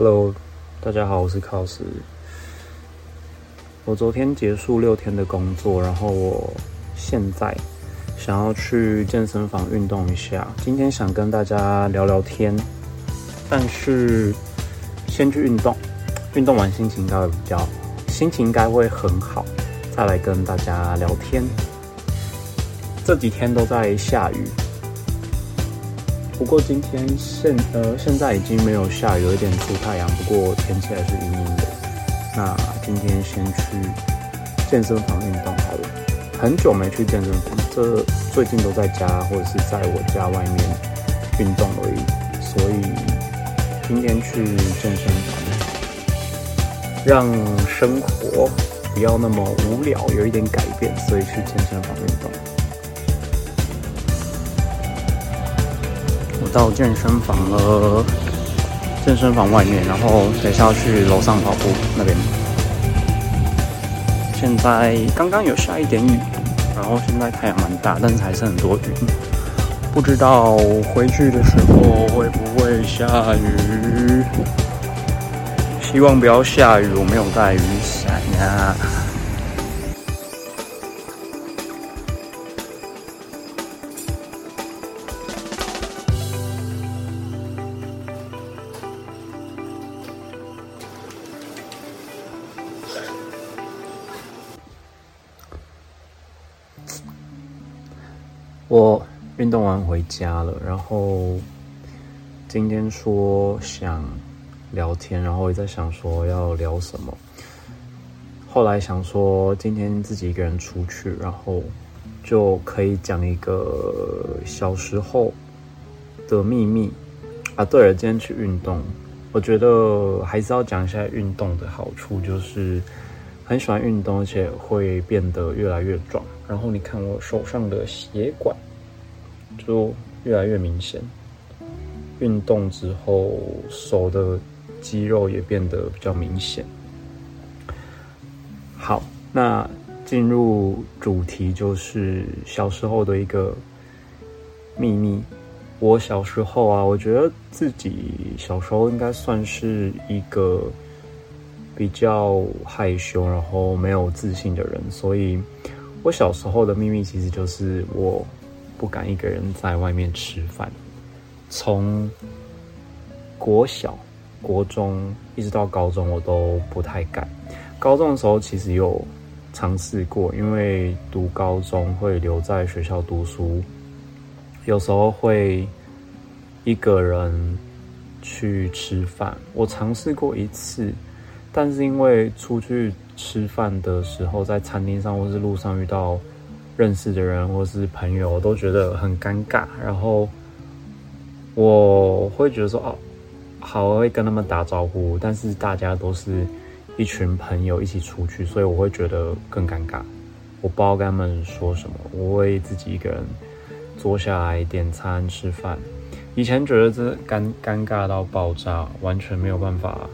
Hello，大家好，我是考斯。我昨天结束六天的工作，然后我现在想要去健身房运动一下。今天想跟大家聊聊天，但是先去运动，运动完心情应该会比较，心情应该会很好，再来跟大家聊天。这几天都在下雨。不过今天现呃现在已经没有下雨，有一点出太阳，不过天气还是阴阴的。那今天先去健身房运动好了。很久没去健身房，这最近都在家或者是在我家外面运动而已。所以今天去健身房，让生活不要那么无聊，有一点改变，所以去健身房运动。到健身房了，健身房外面，然后等一下去楼上跑步那边。现在刚刚有下一点雨，然后现在太阳蛮大，但是还是很多云。不知道回去的时候会不会下雨？希望不要下雨，我没有带雨伞呀。我运动完回家了，然后今天说想聊天，然后也在想说要聊什么。后来想说今天自己一个人出去，然后就可以讲一个小时候的秘密啊。对了，今天去运动，我觉得还是要讲一下运动的好处，就是很喜欢运动，而且会变得越来越壮。然后你看我手上的血管就越来越明显，运动之后手的肌肉也变得比较明显。好，那进入主题就是小时候的一个秘密。我小时候啊，我觉得自己小时候应该算是一个比较害羞，然后没有自信的人，所以。我小时候的秘密其实就是我不敢一个人在外面吃饭。从国小、国中一直到高中，我都不太敢。高中的时候其实有尝试过，因为读高中会留在学校读书，有时候会一个人去吃饭。我尝试过一次，但是因为出去。吃饭的时候，在餐厅上或是路上遇到认识的人或是朋友，我都觉得很尴尬。然后我会觉得说：“哦，好，我会跟他们打招呼。”但是大家都是一群朋友一起出去，所以我会觉得更尴尬。我不知道跟他们说什么，我会自己一个人坐下来点餐吃饭。以前觉得这尴尴尬到爆炸，完全没有办法。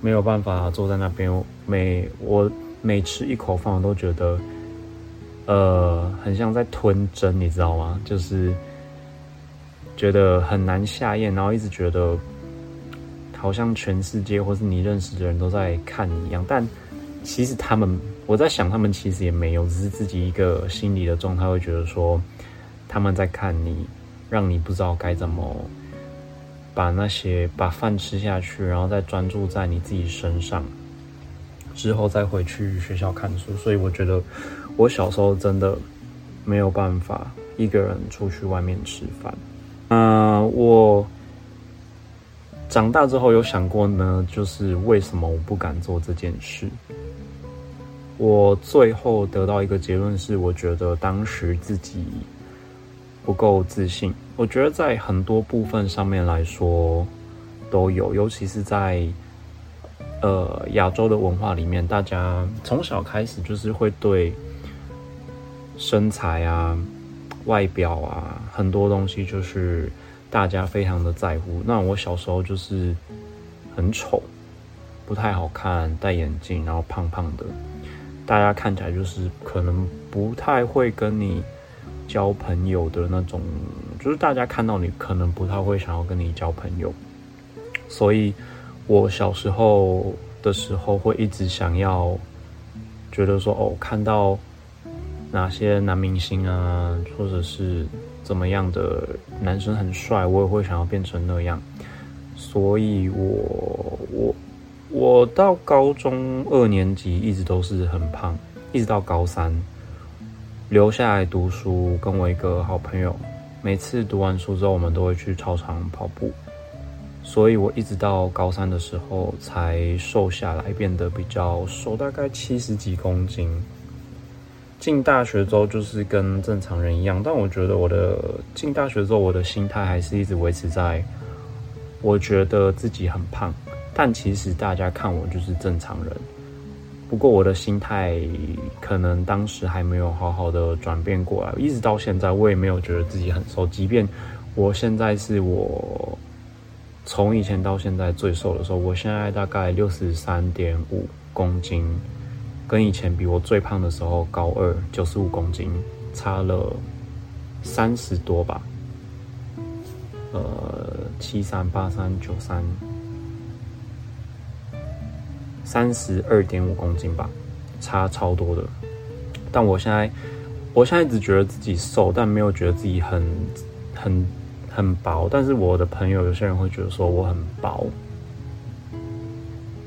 没有办法坐在那边，每我每吃一口饭，我都觉得，呃，很像在吞针，你知道吗？就是觉得很难下咽，然后一直觉得好像全世界或是你认识的人都在看你一样。但其实他们，我在想，他们其实也没有，只是自己一个心理的状态，会觉得说他们在看你，让你不知道该怎么。把那些把饭吃下去，然后再专注在你自己身上，之后再回去学校看书。所以我觉得我小时候真的没有办法一个人出去外面吃饭。嗯，我长大之后有想过呢，就是为什么我不敢做这件事？我最后得到一个结论是，我觉得当时自己。不够自信，我觉得在很多部分上面来说都有，尤其是在呃亚洲的文化里面，大家从小开始就是会对身材啊、外表啊很多东西就是大家非常的在乎。那我小时候就是很丑，不太好看，戴眼镜，然后胖胖的，大家看起来就是可能不太会跟你。交朋友的那种，就是大家看到你可能不太会想要跟你交朋友，所以我小时候的时候会一直想要，觉得说哦，看到哪些男明星啊，或者是怎么样的男生很帅，我也会想要变成那样。所以我我我到高中二年级一直都是很胖，一直到高三留下来读书，跟我一个好朋友。每次读完书之后，我们都会去操场跑步，所以我一直到高三的时候才瘦下来，变得比较瘦，大概七十几公斤。进大学之后就是跟正常人一样，但我觉得我的进大学之后，我的心态还是一直维持在，我觉得自己很胖，但其实大家看我就是正常人。不过我的心态可能当时还没有好好的转变过来，一直到现在我也没有觉得自己很瘦。即便我现在是我从以前到现在最瘦的时候，我现在大概六十三点五公斤，跟以前比我最胖的时候高二九十五公斤，差了三十多吧。呃，七三八三九三。三十二点五公斤吧，差超多的。但我现在，我现在只觉得自己瘦，但没有觉得自己很、很、很薄。但是我的朋友有些人会觉得说我很薄，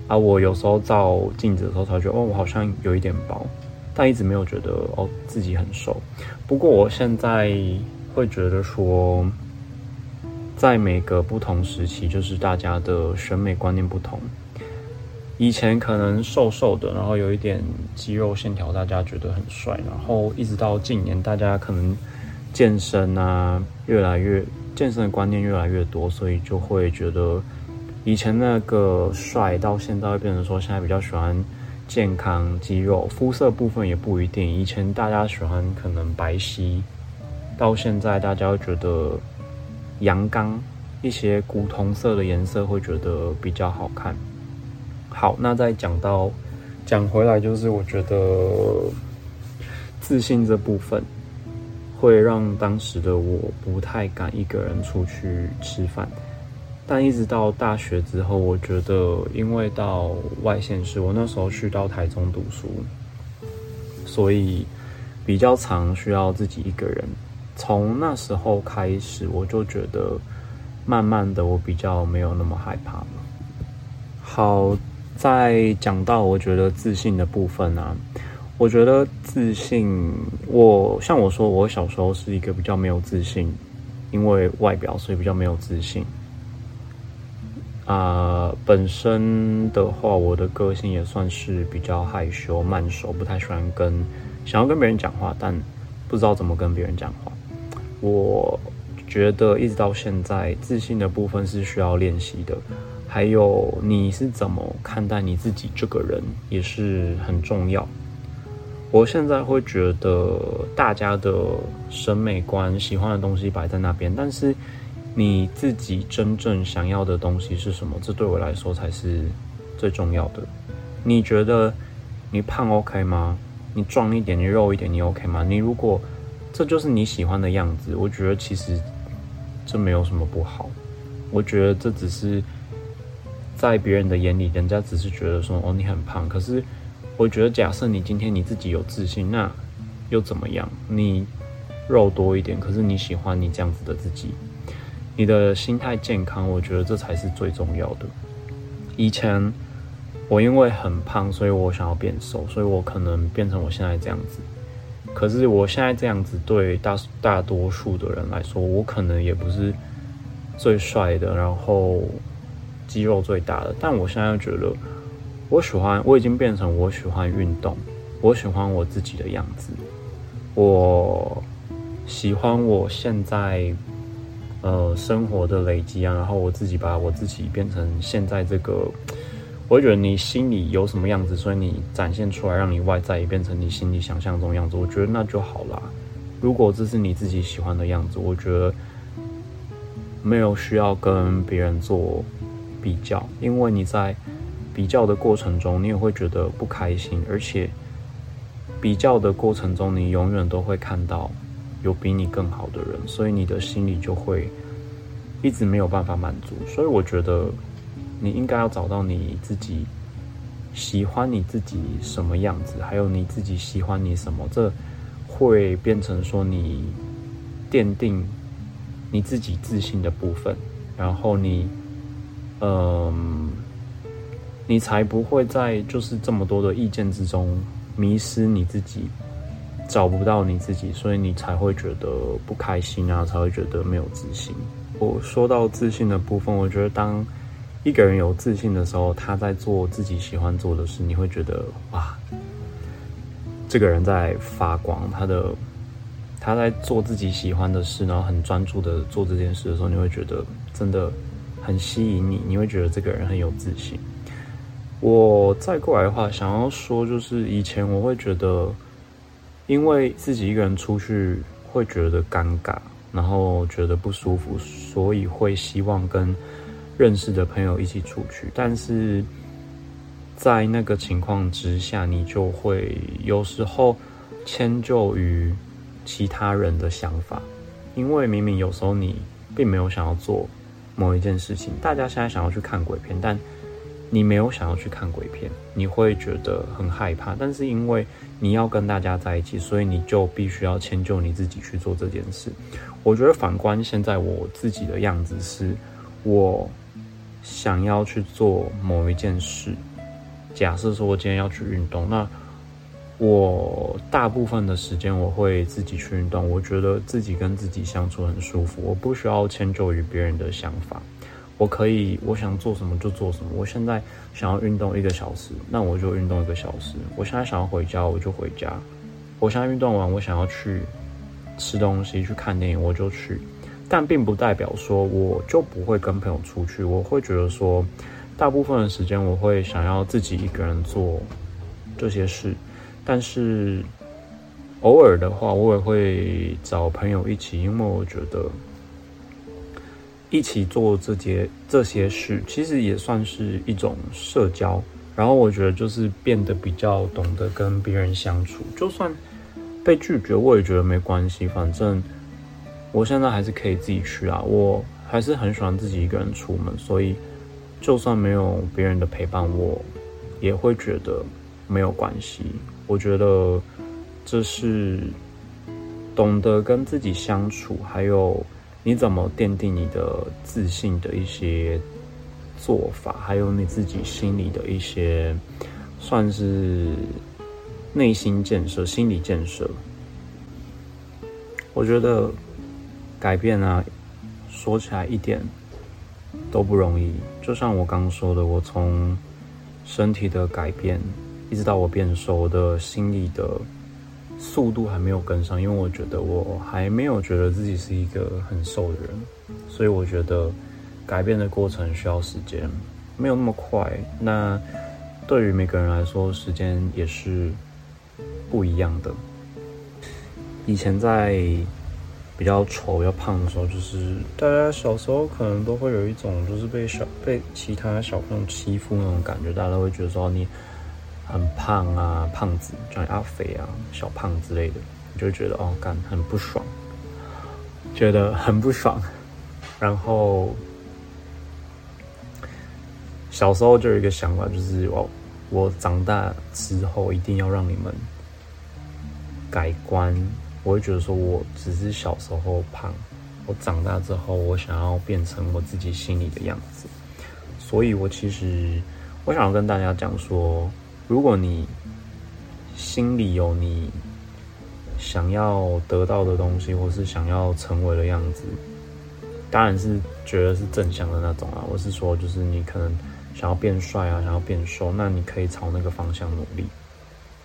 而我有时候照镜子的时候才觉得哦，我好像有一点薄，但一直没有觉得哦自己很瘦。不过我现在会觉得说，在每个不同时期，就是大家的审美观念不同。以前可能瘦瘦的，然后有一点肌肉线条，大家觉得很帅。然后一直到近年，大家可能健身啊，越来越健身的观念越来越多，所以就会觉得以前那个帅，到现在会变成说现在比较喜欢健康肌肉。肤色部分也不一定，以前大家喜欢可能白皙，到现在大家会觉得阳刚一些古铜色的颜色会觉得比较好看。好，那再讲到讲回来，就是我觉得自信这部分会让当时的我不太敢一个人出去吃饭，但一直到大学之后，我觉得因为到外县市，我那时候去到台中读书，所以比较常需要自己一个人。从那时候开始，我就觉得慢慢的我比较没有那么害怕了。好。在讲到我觉得自信的部分啊，我觉得自信，我像我说，我小时候是一个比较没有自信，因为外表所以比较没有自信。啊，本身的话，我的个性也算是比较害羞、慢熟，不太喜欢跟想要跟别人讲话，但不知道怎么跟别人讲话。我觉得一直到现在，自信的部分是需要练习的。还有你是怎么看待你自己这个人也是很重要。我现在会觉得大家的审美观、喜欢的东西摆在那边，但是你自己真正想要的东西是什么？这对我来说才是最重要的。你觉得你胖 OK 吗？你壮一点，你肉一点，你 OK 吗？你如果这就是你喜欢的样子，我觉得其实这没有什么不好。我觉得这只是。在别人的眼里，人家只是觉得说哦你很胖，可是我觉得假设你今天你自己有自信，那又怎么样？你肉多一点，可是你喜欢你这样子的自己，你的心态健康，我觉得这才是最重要的。以前我因为很胖，所以我想要变瘦，所以我可能变成我现在这样子。可是我现在这样子对大大多数的人来说，我可能也不是最帅的，然后。肌肉最大的，但我现在觉得，我喜欢，我已经变成我喜欢运动，我喜欢我自己的样子，我喜欢我现在呃生活的累积啊，然后我自己把我自己变成现在这个，我觉得你心里有什么样子，所以你展现出来，让你外在也变成你心里想象中样子，我觉得那就好啦。如果这是你自己喜欢的样子，我觉得没有需要跟别人做。比较，因为你在比较的过程中，你也会觉得不开心，而且比较的过程中，你永远都会看到有比你更好的人，所以你的心里就会一直没有办法满足。所以我觉得你应该要找到你自己喜欢你自己什么样子，还有你自己喜欢你什么，这会变成说你奠定你自己自信的部分，然后你，嗯，你才不会在就是这么多的意见之中迷失你自己。找不到你自己，所以你才会觉得不开心啊，才会觉得没有自信。我说到自信的部分，我觉得当一个人有自信的时候，他在做自己喜欢做的事，你会觉得哇，这个人在发光。他的他在做自己喜欢的事，然后很专注的做这件事的时候，你会觉得真的很吸引你，你会觉得这个人很有自信。我再过来的话，想要说就是以前我会觉得。因为自己一个人出去会觉得尴尬，然后觉得不舒服，所以会希望跟认识的朋友一起出去。但是在那个情况之下，你就会有时候迁就于其他人的想法，因为明明有时候你并没有想要做某一件事情。大家现在想要去看鬼片，但你没有想要去看鬼片，你会觉得很害怕。但是因为你要跟大家在一起，所以你就必须要迁就你自己去做这件事。我觉得反观现在我自己的样子是，我想要去做某一件事。假设说我今天要去运动，那我大部分的时间我会自己去运动。我觉得自己跟自己相处很舒服，我不需要迁就于别人的想法。我可以，我想做什么就做什么。我现在想要运动一个小时，那我就运动一个小时。我现在想要回家，我就回家。我现在运动完，我想要去吃东西、去看电影，我就去。但并不代表说我就不会跟朋友出去。我会觉得说，大部分的时间我会想要自己一个人做这些事。但是偶尔的话，我也会找朋友一起，因为我觉得。一起做这些这些事，其实也算是一种社交。然后我觉得就是变得比较懂得跟别人相处，就算被拒绝，我也觉得没关系。反正我现在还是可以自己去啊，我还是很喜欢自己一个人出门，所以就算没有别人的陪伴，我也会觉得没有关系。我觉得这是懂得跟自己相处，还有。你怎么奠定你的自信的一些做法，还有你自己心里的一些算是内心建设、心理建设？我觉得改变啊，说起来一点都不容易。就像我刚说的，我从身体的改变，一直到我变瘦我的心理的。速度还没有跟上，因为我觉得我还没有觉得自己是一个很瘦的人，所以我觉得改变的过程需要时间，没有那么快。那对于每个人来说，时间也是不一样的。以前在比较丑、要胖的时候，就是大家小时候可能都会有一种，就是被小被其他小朋友欺负那种感觉，大家都会觉得说你。很胖啊，胖子，像阿肥啊，小胖之类的，你就觉得哦，干很不爽，觉得很不爽。然后小时候就有一个想法，就是哦，我长大之后一定要让你们改观。我会觉得说，我只是小时候胖，我长大之后，我想要变成我自己心里的样子。所以我其实我想要跟大家讲说。如果你心里有你想要得到的东西，或是想要成为的样子，当然是觉得是正向的那种啊。我是说，就是你可能想要变帅啊，想要变瘦，那你可以朝那个方向努力。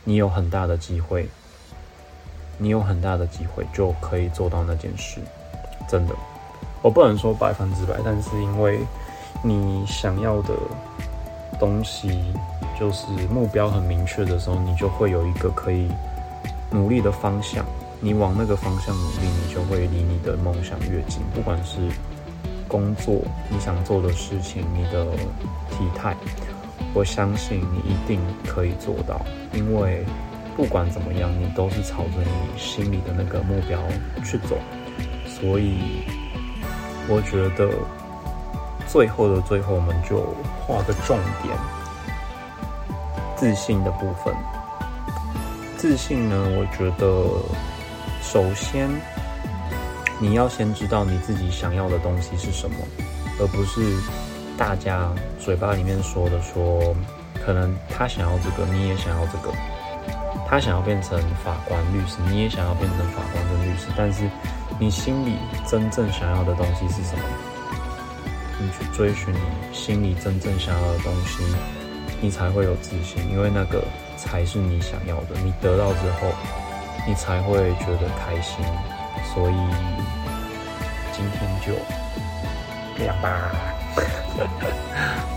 你有很大的机会，你有很大的机会就可以做到那件事。真的，我不能说百分之百，但是因为你想要的东西。就是目标很明确的时候，你就会有一个可以努力的方向。你往那个方向努力，你就会离你的梦想越近。不管是工作，你想做的事情，你的体态，我相信你一定可以做到。因为不管怎么样，你都是朝着你心里的那个目标去走。所以，我觉得最后的最后，我们就画个重点，自信的部分。自信呢，我觉得首先你要先知道你自己想要的东西是什么，而不是大家嘴巴里面说的说，可能他想要这个，你也想要这个。他想要变成法官、律师，你也想要变成法官跟律师，但是你心里真正想要的东西是什么？你去追寻你心里真正想要的东西，你才会有自信，因为那个才是你想要的。你得到之后，你才会觉得开心。所以今天就这样吧。